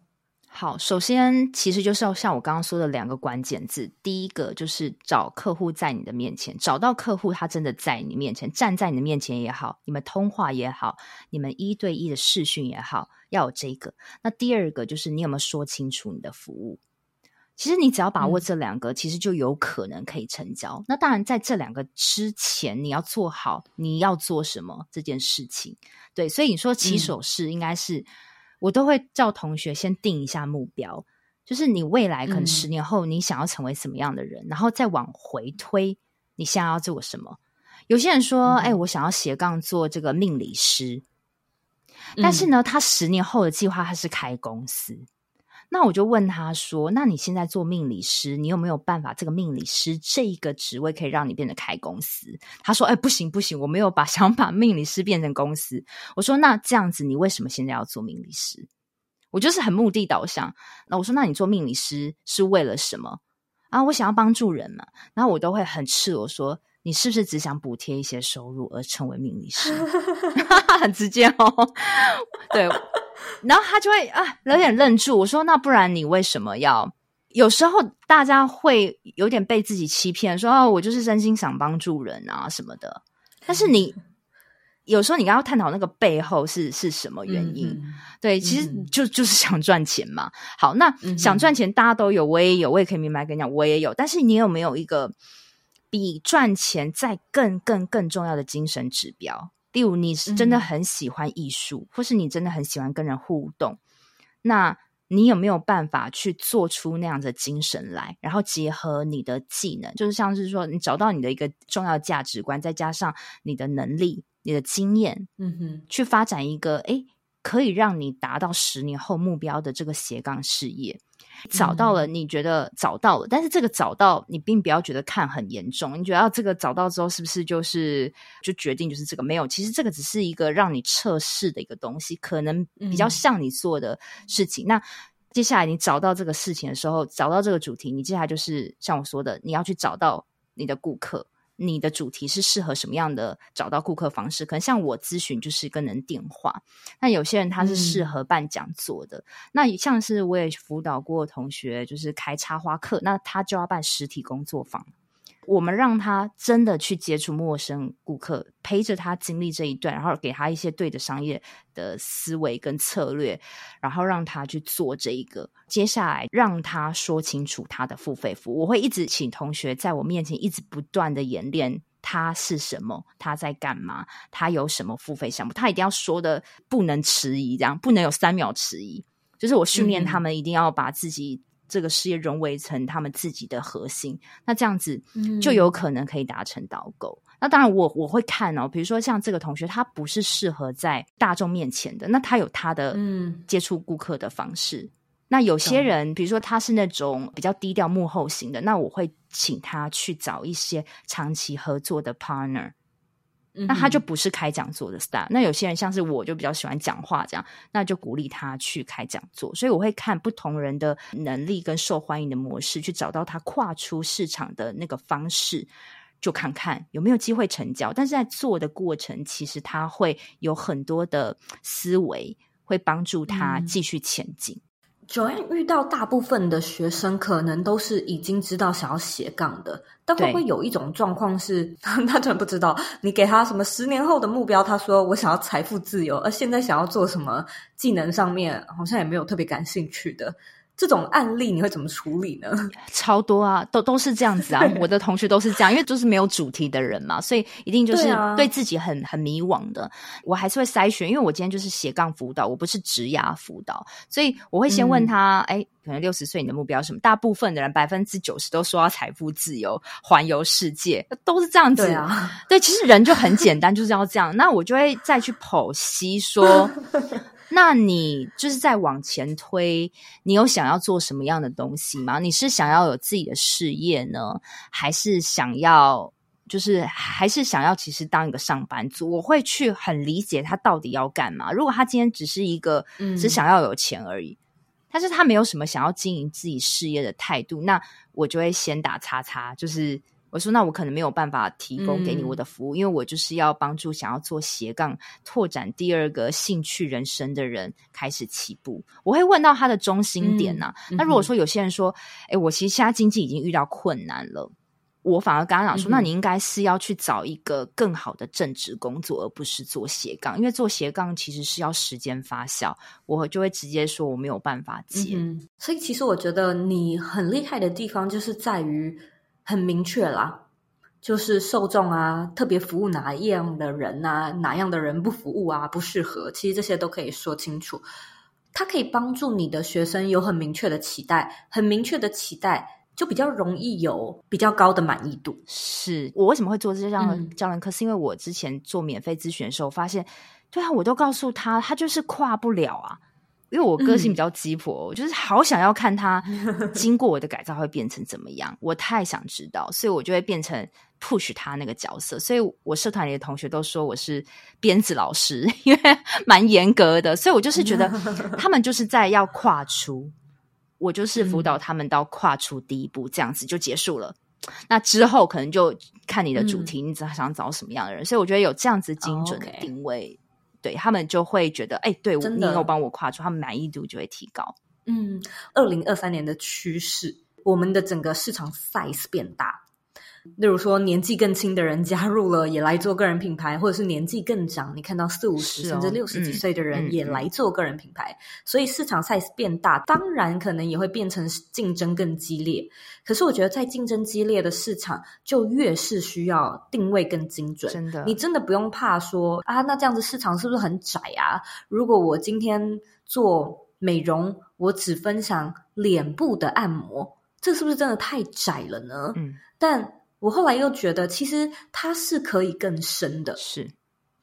好，首先其实就是要像我刚刚说的两个关键字，第一个就是找客户在你的面前，找到客户他真的在你面前，站在你的面前也好，你们通话也好，你们一对一的视讯也好，要有这个。那第二个就是你有没有说清楚你的服务？其实你只要把握这两个，嗯、其实就有可能可以成交。那当然，在这两个之前，你要做好你要做什么这件事情。对，所以你说起手式应该是，嗯、我都会叫同学先定一下目标，就是你未来可能十年后你想要成为什么样的人，嗯、然后再往回推，你现在要做什么。有些人说，哎、嗯欸，我想要斜杠做这个命理师，嗯、但是呢，他十年后的计划他是开公司。那我就问他说：“那你现在做命理师，你有没有办法？这个命理师这一个职位可以让你变得开公司？”他说：“哎，不行不行，我没有把 想把命理师变成公司。”我说：“那这样子，你为什么现在要做命理师？”我就是很目的导向。那我说：“那你做命理师是为了什么？”啊，我想要帮助人嘛。然后我都会很赤裸说：“你是不是只想补贴一些收入而成为命理师？” 很直接哦，对。然后他就会啊，有点愣住。我说：“那不然你为什么要？”有时候大家会有点被自己欺骗，说：“哦，我就是真心想帮助人啊什么的。”但是你有时候你刚刚探讨那个背后是是什么原因？嗯、对，其实就就是想赚钱嘛。好，那想赚钱大家都有，我也有，我也可以明白跟你讲，我也有。但是你有没有一个比赚钱再更更更重要的精神指标？例如，你是真的很喜欢艺术，嗯、或是你真的很喜欢跟人互动，那你有没有办法去做出那样的精神来？然后结合你的技能，就是像是说，你找到你的一个重要价值观，再加上你的能力、你的经验，嗯哼，去发展一个诶，可以让你达到十年后目标的这个斜杠事业。找到了，你觉得找到了，嗯、但是这个找到你并不要觉得看很严重。你觉得这个找到之后是不是就是就决定就是这个？没有，其实这个只是一个让你测试的一个东西，可能比较像你做的事情。嗯、那接下来你找到这个事情的时候，找到这个主题，你接下来就是像我说的，你要去找到你的顾客。你的主题是适合什么样的找到顾客方式？可能像我咨询就是跟人电话，那有些人他是适合办讲座的。嗯、那像是我也辅导过同学，就是开插花课，那他就要办实体工作坊。我们让他真的去接触陌生顾客，陪着他经历这一段，然后给他一些对的商业的思维跟策略，然后让他去做这一个。接下来让他说清楚他的付费服务，我会一直请同学在我面前一直不断的演练他是什么，他在干嘛，他有什么付费项目，他一定要说的不能迟疑，这样不能有三秒迟疑。就是我训练他们一定要把自己。这个事业融为成他们自己的核心，那这样子就有可能可以达成导购。嗯、那当然我，我我会看哦，比如说像这个同学，他不是适合在大众面前的，那他有他的接触顾客的方式。嗯、那有些人，比如说他是那种比较低调幕后型的，那我会请他去找一些长期合作的 partner。那他就不是开讲座的 star。那有些人像是我，就比较喜欢讲话这样，那就鼓励他去开讲座。所以我会看不同人的能力跟受欢迎的模式，去找到他跨出市场的那个方式，就看看有没有机会成交。但是在做的过程，其实他会有很多的思维，会帮助他继续前进。嗯 Joanne 遇到大部分的学生，可能都是已经知道想要斜杠的，但会不会有一种状况是，他真的不知道，你给他什么十年后的目标，他说我想要财富自由，而现在想要做什么技能上面，好像也没有特别感兴趣的。这种案例你会怎么处理呢？超多啊，都都是这样子啊。我的同学都是这样，因为就是没有主题的人嘛，所以一定就是对自己很很迷惘的。我还是会筛选，因为我今天就是斜杠辅导，我不是职涯辅导，所以我会先问他，哎、嗯，可能六十岁你的目标是什么？大部分的人百分之九十都说要财富自由、环游世界，都是这样子。对啊，对，其实人就很简单，就是要这样。那我就会再去剖析说。那你就是在往前推，你有想要做什么样的东西吗？你是想要有自己的事业呢，还是想要就是还是想要其实当一个上班族？我会去很理解他到底要干嘛。如果他今天只是一个只想要有钱而已，嗯、但是他没有什么想要经营自己事业的态度，那我就会先打叉叉，就是。我说：“那我可能没有办法提供给你我的服务，嗯、因为我就是要帮助想要做斜杠拓展第二个兴趣人生的人开始起步。我会问到他的中心点呐、啊。嗯、那如果说有些人说：‘哎、欸，我其实现在经济已经遇到困难了，我反而跟他讲说，那你应该是要去找一个更好的正职工作，而不是做斜杠，因为做斜杠其实是要时间发酵。我就会直接说我没有办法接。嗯、所以其实我觉得你很厉害的地方就是在于很明确啦，就是受众啊，特别服务哪样的人啊，哪样的人不服务啊，不适合，其实这些都可以说清楚。它可以帮助你的学生有很明确的期待，很明确的期待。就比较容易有比较高的满意度。是我为什么会做这样的教练课？嗯、是因为我之前做免费咨询的时候，发现，对啊，我都告诉他，他就是跨不了啊。因为我个性比较鸡婆，嗯、我就是好想要看他经过我的改造会变成怎么样，我太想知道，所以我就会变成 push 他那个角色。所以我社团里的同学都说我是鞭子老师，因为蛮严格的。所以我就是觉得 他们就是在要跨出。我就是辅导他们到跨出第一步，这样子就结束了。嗯、那之后可能就看你的主题，嗯、你想找什么样的人。所以我觉得有这样子精准的定位，对他们就会觉得，哎、欸，对，真的你有帮我跨出，他们满意度就会提高。嗯，二零二三年的趋势，我们的整个市场 size 变大。例如说，年纪更轻的人加入了，也来做个人品牌，或者是年纪更长，你看到四五十、哦、甚至六十几岁的人也来做个人品牌，嗯嗯、所以市场 size 变大，当然可能也会变成竞争更激烈。可是我觉得，在竞争激烈的市场，就越是需要定位更精准。真的，你真的不用怕说啊，那这样子市场是不是很窄啊？如果我今天做美容，我只分享脸部的按摩，这是不是真的太窄了呢？嗯，但。我后来又觉得，其实它是可以更深的。是，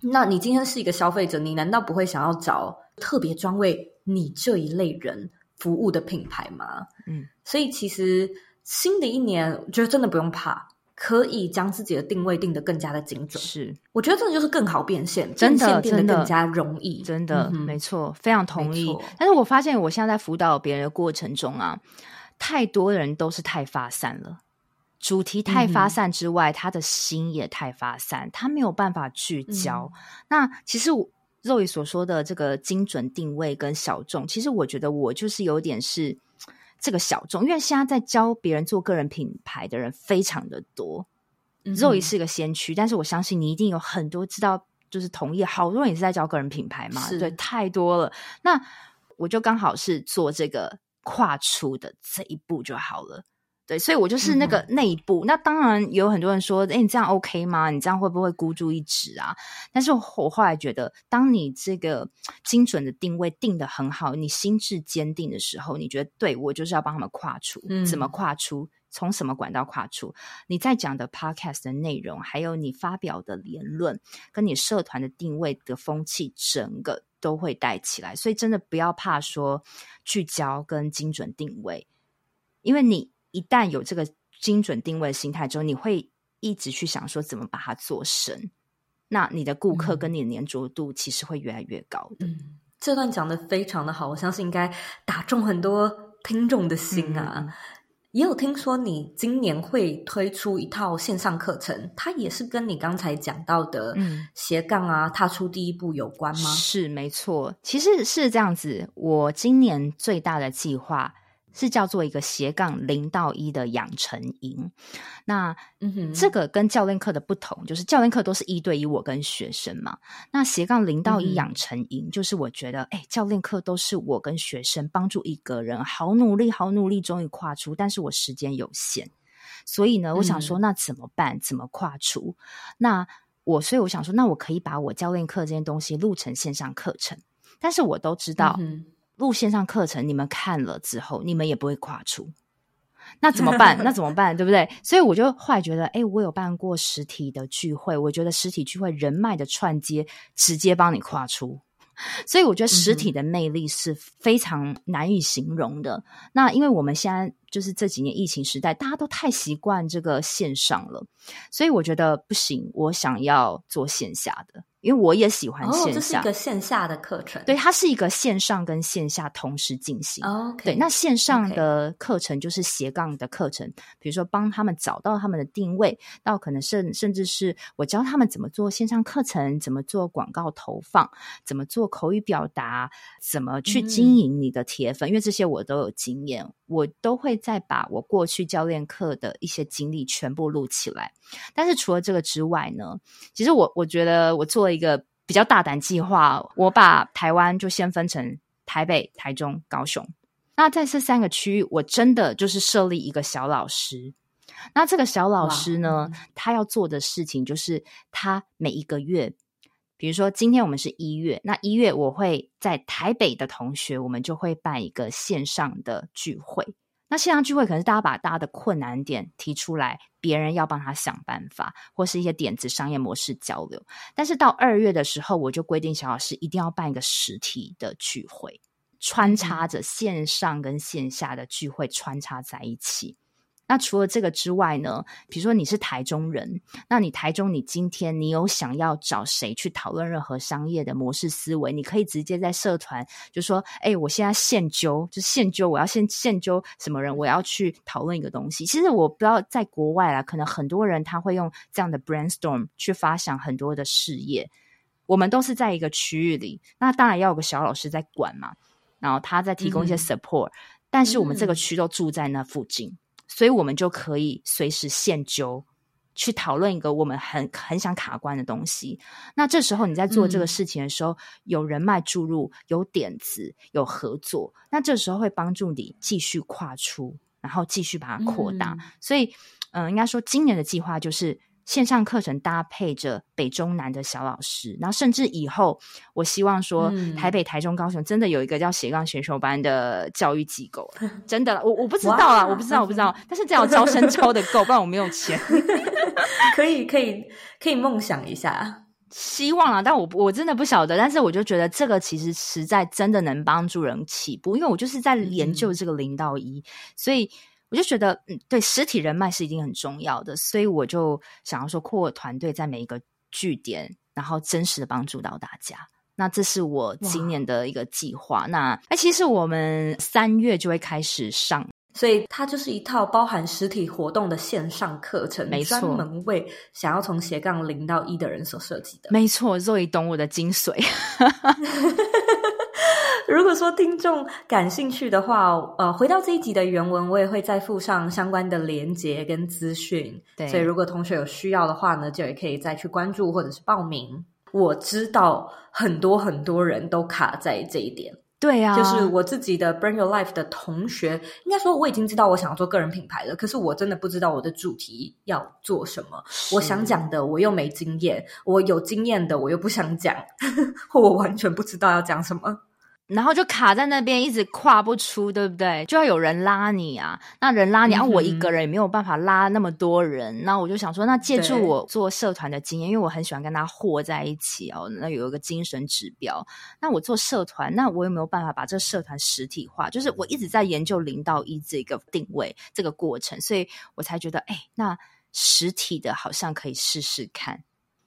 那你今天是一个消费者，你难道不会想要找特别专为你这一类人服务的品牌吗？嗯，所以其实新的一年，我觉得真的不用怕，可以将自己的定位定得更加的精准。是，我觉得这就是更好变现，真的变得更加容易。真的，没错，非常同意。但是我发现，我现在在辅导别人的过程中啊，太多人都是太发散了。主题太发散之外，嗯、他的心也太发散，他没有办法聚焦。嗯、那其实我 Zoe 所说的这个精准定位跟小众，其实我觉得我就是有点是这个小众，因为现在在教别人做个人品牌的人非常的多。嗯、哼 Zoe 是个先驱，但是我相信你一定有很多知道，就是同意，好多人也是在教个人品牌嘛，对，太多了。那我就刚好是做这个跨出的这一步就好了。对，所以我就是那个那一步。嗯、那当然有很多人说：“哎，你这样 OK 吗？你这样会不会孤注一掷啊？”但是我后来觉得，当你这个精准的定位定的很好，你心智坚定的时候，你觉得对，我就是要帮他们跨出。嗯、怎么跨出？从什么管道跨出？你在讲的 Podcast 的内容，还有你发表的言论，跟你社团的定位的风气，整个都会带起来。所以真的不要怕说聚焦跟精准定位，因为你。一旦有这个精准定位的心态之后，你会一直去想说怎么把它做深，那你的顾客跟你的粘着度其实会越来越高的。嗯，这段讲的非常的好，我相信应该打中很多听众的心啊。嗯，也有听说你今年会推出一套线上课程，它也是跟你刚才讲到的斜杠啊，踏出第一步有关吗？是，没错，其实是这样子。我今年最大的计划。是叫做一个斜杠零到一的养成营，那嗯，这个跟教练课的不同，就是教练课都是一对一，我跟学生嘛。那斜杠零到一养成营，就是我觉得，哎、嗯哼，教练课都是我跟学生帮助一个人，好努力，好努力，终于跨出，但是我时间有限，所以呢，我想说，那怎么办？怎么跨出？嗯、那我，所以我想说，那我可以把我教练课这件东西录成线上课程，但是我都知道。嗯录线上课程，你们看了之后，你们也不会跨出，那怎么办？那怎么办？对不对？所以我就后来觉得，哎，我有办过实体的聚会，我觉得实体聚会人脉的串接，直接帮你跨出。所以我觉得实体的魅力是非常难以形容的。嗯、那因为我们现在就是这几年疫情时代，大家都太习惯这个线上了，所以我觉得不行，我想要做线下的。因为我也喜欢线下，哦，这是一个线下的课程。对，它是一个线上跟线下同时进行。哦 okay，对，那线上的课程就是斜杠的课程比如说帮他们找到他们的定位，到可能甚甚至是我教他们怎么做线上课程，怎么做广告投放，怎么做口语表达，怎么去经营你的铁粉，嗯、因为这些我都有经验。我都会再把我过去教练课的一些经历全部录起来。但是除了这个之外呢，其实我我觉得我做了一个比较大胆计划，我把台湾就先分成台北、台中、高雄。那在这三个区域，我真的就是设立一个小老师。那这个小老师呢，他要做的事情就是，他每一个月，比如说今天我们是一月，那一月我会在台北的同学，我们就会办一个线上的聚会。那线上聚会可能是大家把大家的困难点提出来，别人要帮他想办法，或是一些点子、商业模式交流。但是到二月的时候，我就规定小老师一定要办一个实体的聚会，穿插着线上跟线下的聚会穿插在一起。那除了这个之外呢，比如说你是台中人，那你台中你今天你有想要找谁去讨论任何商业的模式思维，你可以直接在社团就说：“哎，我现在现揪，就现揪，我要现现揪什么人，我要去讨论一个东西。”其实我不知道在国外啦，可能很多人他会用这样的 brainstorm 去发想很多的事业。我们都是在一个区域里，那当然要有个小老师在管嘛，然后他在提供一些 support，嗯，但是我们这个区都住在那附近。嗯所以我们就可以随时现揪去讨论一个我们很很想卡关的东西。那这时候你在做这个事情的时候，嗯、有人脉注入，有点子，有合作，那这时候会帮助你继续跨出，然后继续把它扩大。嗯、所以，嗯、呃，应该说今年的计划就是。线上课程搭配着北中南的小老师，然后甚至以后，我希望说台北、台中、高雄真的有一个叫斜杠选手班的教育机构，真的，我我不知道啊，我不知道，我不知道，但是这样招生招的够，不然我没有钱。可以，可以，可以梦想一下，希望啊，但我我真的不晓得，但是我就觉得这个其实实在真的能帮助人起步，因为我就是在研究这个零到一，嗯、所以。我就觉得，嗯，对，实体人脉是一定很重要的，所以我就想要说，扩团队在每一个据点，然后真实的帮助到大家。那这是我今年的一个计划。那哎，其实我们三月就会开始上，所以它就是一套包含实体活动的线上课程，没错，专门为想要从斜杠零到一的人所设计的。没错，Zoe 懂我的精髓。如果说听众感兴趣的话，呃，回到这一集的原文，我也会再附上相关的连接跟资讯。对，所以如果同学有需要的话呢，就也可以再去关注或者是报名。我知道很多很多人都卡在这一点。对啊，就是我自己的 Bring Your Life 的同学，应该说我已经知道我想要做个人品牌了，可是我真的不知道我的主题要做什么。我想讲的我又没经验，我有经验的我又不想讲，或我完全不知道要讲什么。然后就卡在那边，一直跨不出，对不对？就要有人拉你啊！那人拉你，然后、嗯啊、我一个人也没有办法拉那么多人。那我就想说，那借助我做社团的经验，因为我很喜欢跟他和在一起哦。那有一个精神指标。那我做社团，那我有没有办法把这个社团实体化？就是我一直在研究零到一这个定位这个过程，所以我才觉得，哎，那实体的好像可以试试看。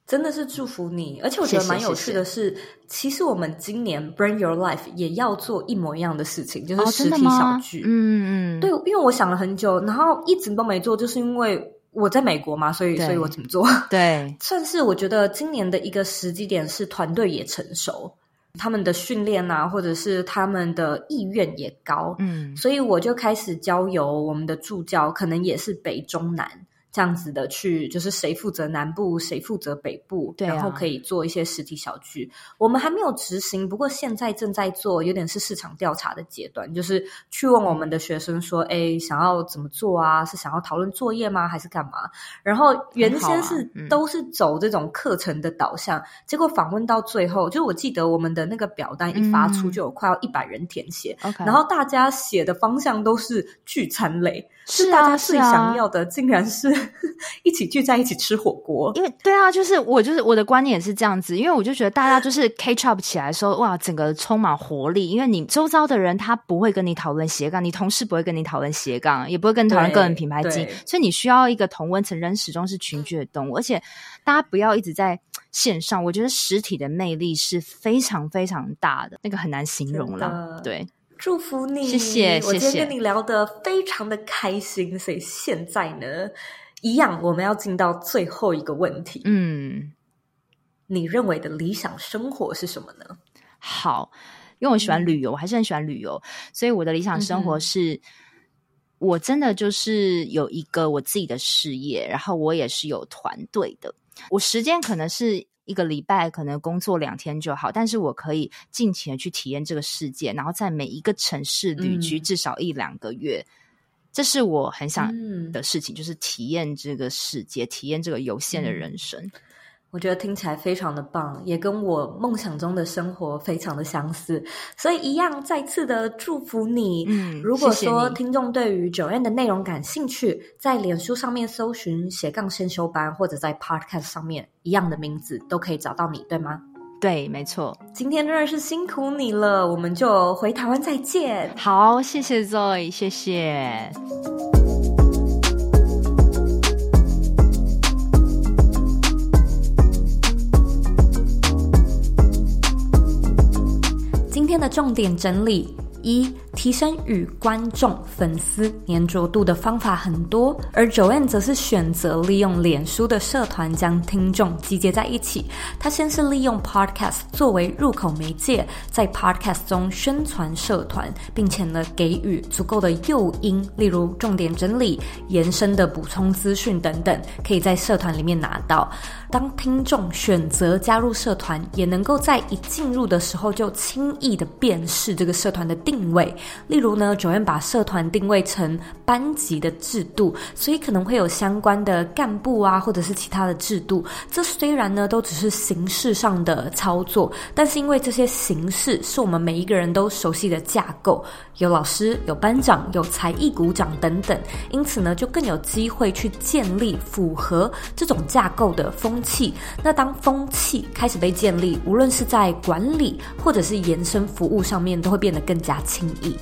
真的是祝福你，而且我觉得蛮有趣的是，其实我们今年 Brand Your Life 也要做一模一样的事情，就是实体小聚。哦、嗯嗯，对，因为我想了很久，然后一直都没做，就是因为我在美国嘛，所以所以我怎么做？对，算是我觉得今年的一个时机点是团队也成熟，他们的训练啊，或者是他们的意愿也高，嗯，所以我就开始交由我们的助教，可能也是北中南。这样子的去，就是谁负责南部，谁负责北部，对啊，然后可以做一些实体小聚。我们还没有执行，不过现在正在做，有点是市场调查的阶段，就是去问我们的学生说：“哎，想要怎么做啊？是想要讨论作业吗？还是干嘛？”然后原先是、啊嗯、都是走这种课程的导向，结果访问到最后，就我记得我们的那个表单一发出，就有快要一百人填写，嗯、然后大家写的方向都是聚餐类。是大家最想要的，竟然是 一起聚在一起吃火锅。因为对啊，就是我就是我的观念也是这样子，因为我就觉得大家就是 catch up 起来说哇，整个充满活力。因为你周遭的人他不会跟你讨论斜杠，你同事不会跟你讨论斜杠，也不会跟你讨论个人品牌经营，所以你需要一个同温层。人始终是群居的动物，而且大家不要一直在线上。我觉得实体的魅力是非常非常大的，那个很难形容了。对。祝福你，谢谢。我今天跟你聊得非常的开心，所以现在呢，一样我们要进到最后一个问题。嗯，你认为的理想生活是什么呢？好，因为我喜欢旅游，嗯、我还是很喜欢旅游，所以我的理想生活是我真的就是有一个我自己的事业，然后我也是有团队的。我时间可能是一个礼拜，可能工作两天就好，但是我可以尽情的去体验这个世界，然后在每一个城市旅居至少一两个月。嗯、这是我很想的事情，嗯、就是体验这个世界，体验这个有限的人生。嗯我觉得听起来非常的棒，也跟我梦想中的生活非常的相似，所以一样再次的祝福你。嗯，如果说听众对于 Joanne 的内容感兴趣，在脸书上面搜寻斜杠先修班，或者在 Podcast 上面一样的名字都可以找到你，对吗？对，没错。今天真的是辛苦你了，我们就回台湾再见。好，谢谢 Zoe，谢谢。天的重点整理。一、提升与观众、粉丝黏着度的方法很多，而 Joanne 则是选择利用脸书的社团将听众集结在一起。他先是利用 Podcast 作为入口媒介，在 Podcast 中宣传社团，并且呢给予足够的诱因，例如重点整理、延伸的补充资讯等等，可以在社团里面拿到。当听众选择加入社团，也能够在一进入的时候就轻易的辨识这个社团的定位。例如呢，Joanne 把社团定位成班级的制度，所以可能会有相关的干部啊，或者是其他的制度。这虽然呢都只是形式上的操作，但是因为这些形式是我们每一个人都熟悉的架构，有老师、有班长、有才艺股长等等，因此呢就更有机会去建立符合这种架构的风风气，那当风气开始被建立，无论是在管理或者是延伸服务上面，都会变得更加轻易。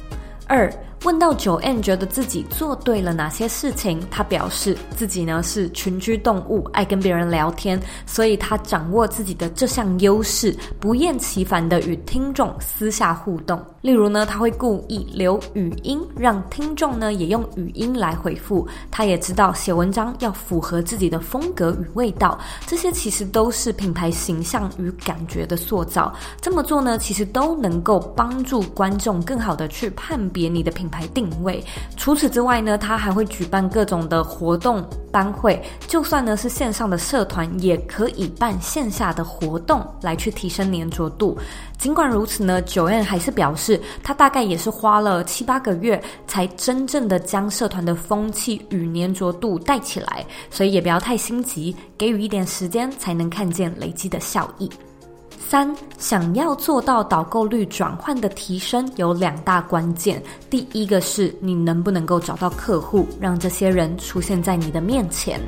二。问到九 N 觉得自己做对了哪些事情，他表示自己呢是群居动物，爱跟别人聊天，所以他掌握自己的这项优势，不厌其烦地与听众私下互动。例如呢，他会故意留语音，让听众呢也用语音来回复。他也知道写文章要符合自己的风格与味道，这些其实都是品牌形象与感觉的塑造。这么做呢，其实都能够帮助观众更好地去判别你的品牌。牌定位。除此之外呢，他还会举办各种的活动班会，就算呢是线上的社团，也可以办线下的活动来去提升粘着度。尽管如此呢，Joanne 还是表示，他大概也是花了七八个月，才真正的将社团的风气与粘着度带起来，所以也不要太心急，给予一点时间，才能看见累积的效益。三，想要做到导购率转换的提升，有两大关键。第一个是你能不能够找到客户，让这些人出现在你的面前。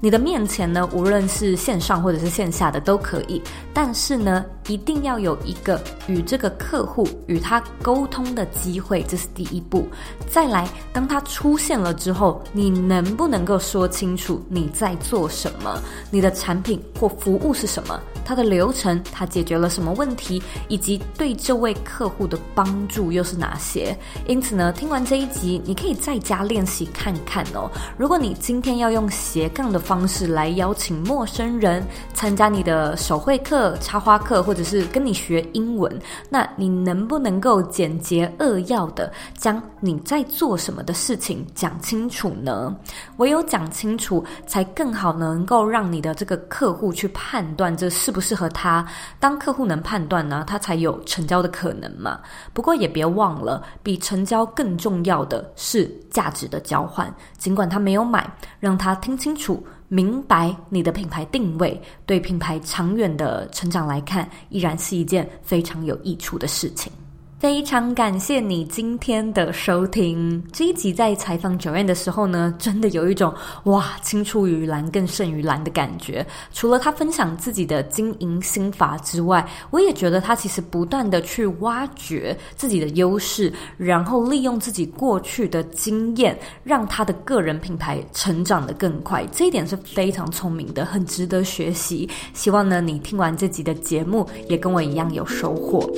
你的面前呢，无论是线上或者是线下的都可以，但是呢，一定要有一个与这个客户与他沟通的机会，这是第一步。再来，当他出现了之后，你能不能够说清楚你在做什么，你的产品或服务是什么，它的流程，它解解决了什么问题，以及对这位客户的帮助又是哪些？因此呢，听完这一集，你可以在家练习看看哦。如果你今天要用斜杠的方式来邀请陌生人参加你的手绘课、插花课，或者是跟你学英文，那你能不能够简洁扼要的将你在做什么的事情讲清楚呢？唯有讲清楚，才更好能够让你的这个客户去判断这适不适合他。当当客户能判断呢，他才有成交的可能嘛。不过也别忘了，比成交更重要的是价值的交换。尽管他没有买，让他听清楚。明白你的品牌定位，对品牌长远的成长来看，依然是一件非常有益处的事情。非常感谢你今天的收听。这一集在采访九燕的时候呢，真的有一种哇，青出于蓝更胜于蓝的感觉。除了他分享自己的经营心法之外，我也觉得他其实不断的去挖掘自己的优势，然后利用自己过去的经验，让他的个人品牌成长得更快。这一点是非常聪明的，很值得学习。希望呢，你听完这集的节目，也跟我一样有收获。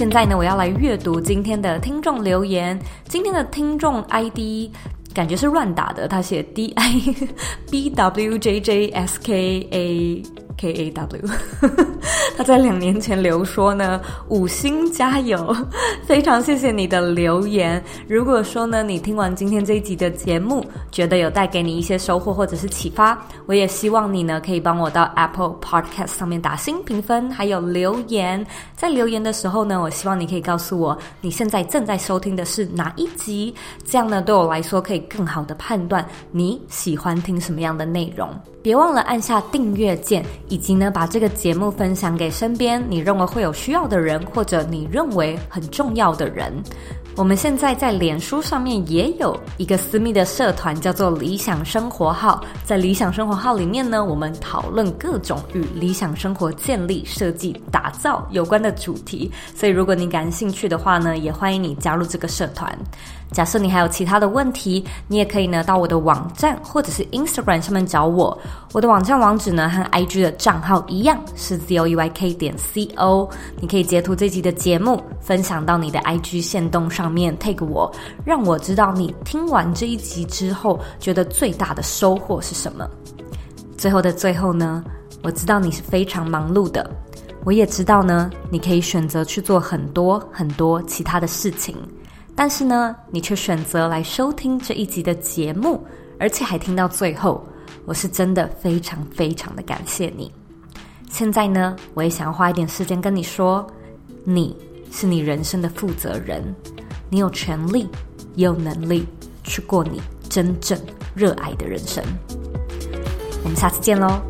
现在呢，我要来阅读今天的听众留言。今天的听众 ID 感觉是乱打的，他写 D I B W J J S K A K A W，他在两年前留说呢，五星加油，非常谢谢你的留言。如果说呢，你听完今天这一集的节目，觉得有带给你一些收获或者是启发，我也希望你呢可以帮我到 Apple Podcast 上面打星评分，还有留言。在留言的时候呢，我希望你可以告诉我你现在正在收听的是哪一集，这样呢对我来说可以更好的判断你喜欢听什么样的内容。别忘了按下订阅键，以及呢，把这个节目分享给身边你认为会有需要的人，或者你认为很重要的人。我们现在在脸书上面也有一个私密的社团，叫做“理想生活号”。在“理想生活号”里面呢，我们讨论各种与理想生活建立、设计、打造有关的主题。所以，如果你感兴趣的话呢，也欢迎你加入这个社团。假设你还有其他的问题，你也可以呢到我的网站或者是 Instagram 上面找我。我的网站网址呢和 IG 的账号一样是 zoeyk 点 co。你可以截图这集的节目，分享到你的 IG 线动上面 tag 我，让我知道你听完这一集之后觉得最大的收获是什么。最后的最后呢，我知道你是非常忙碌的，我也知道呢，你可以选择去做很多很多其他的事情。但是呢，你却选择来收听这一集的节目，而且还听到最后，我是真的非常非常的感谢你。现在呢，我也想要花一点时间跟你说，你是你人生的负责人，你有权利，也有能力去过你真正热爱的人生。我们下次见喽。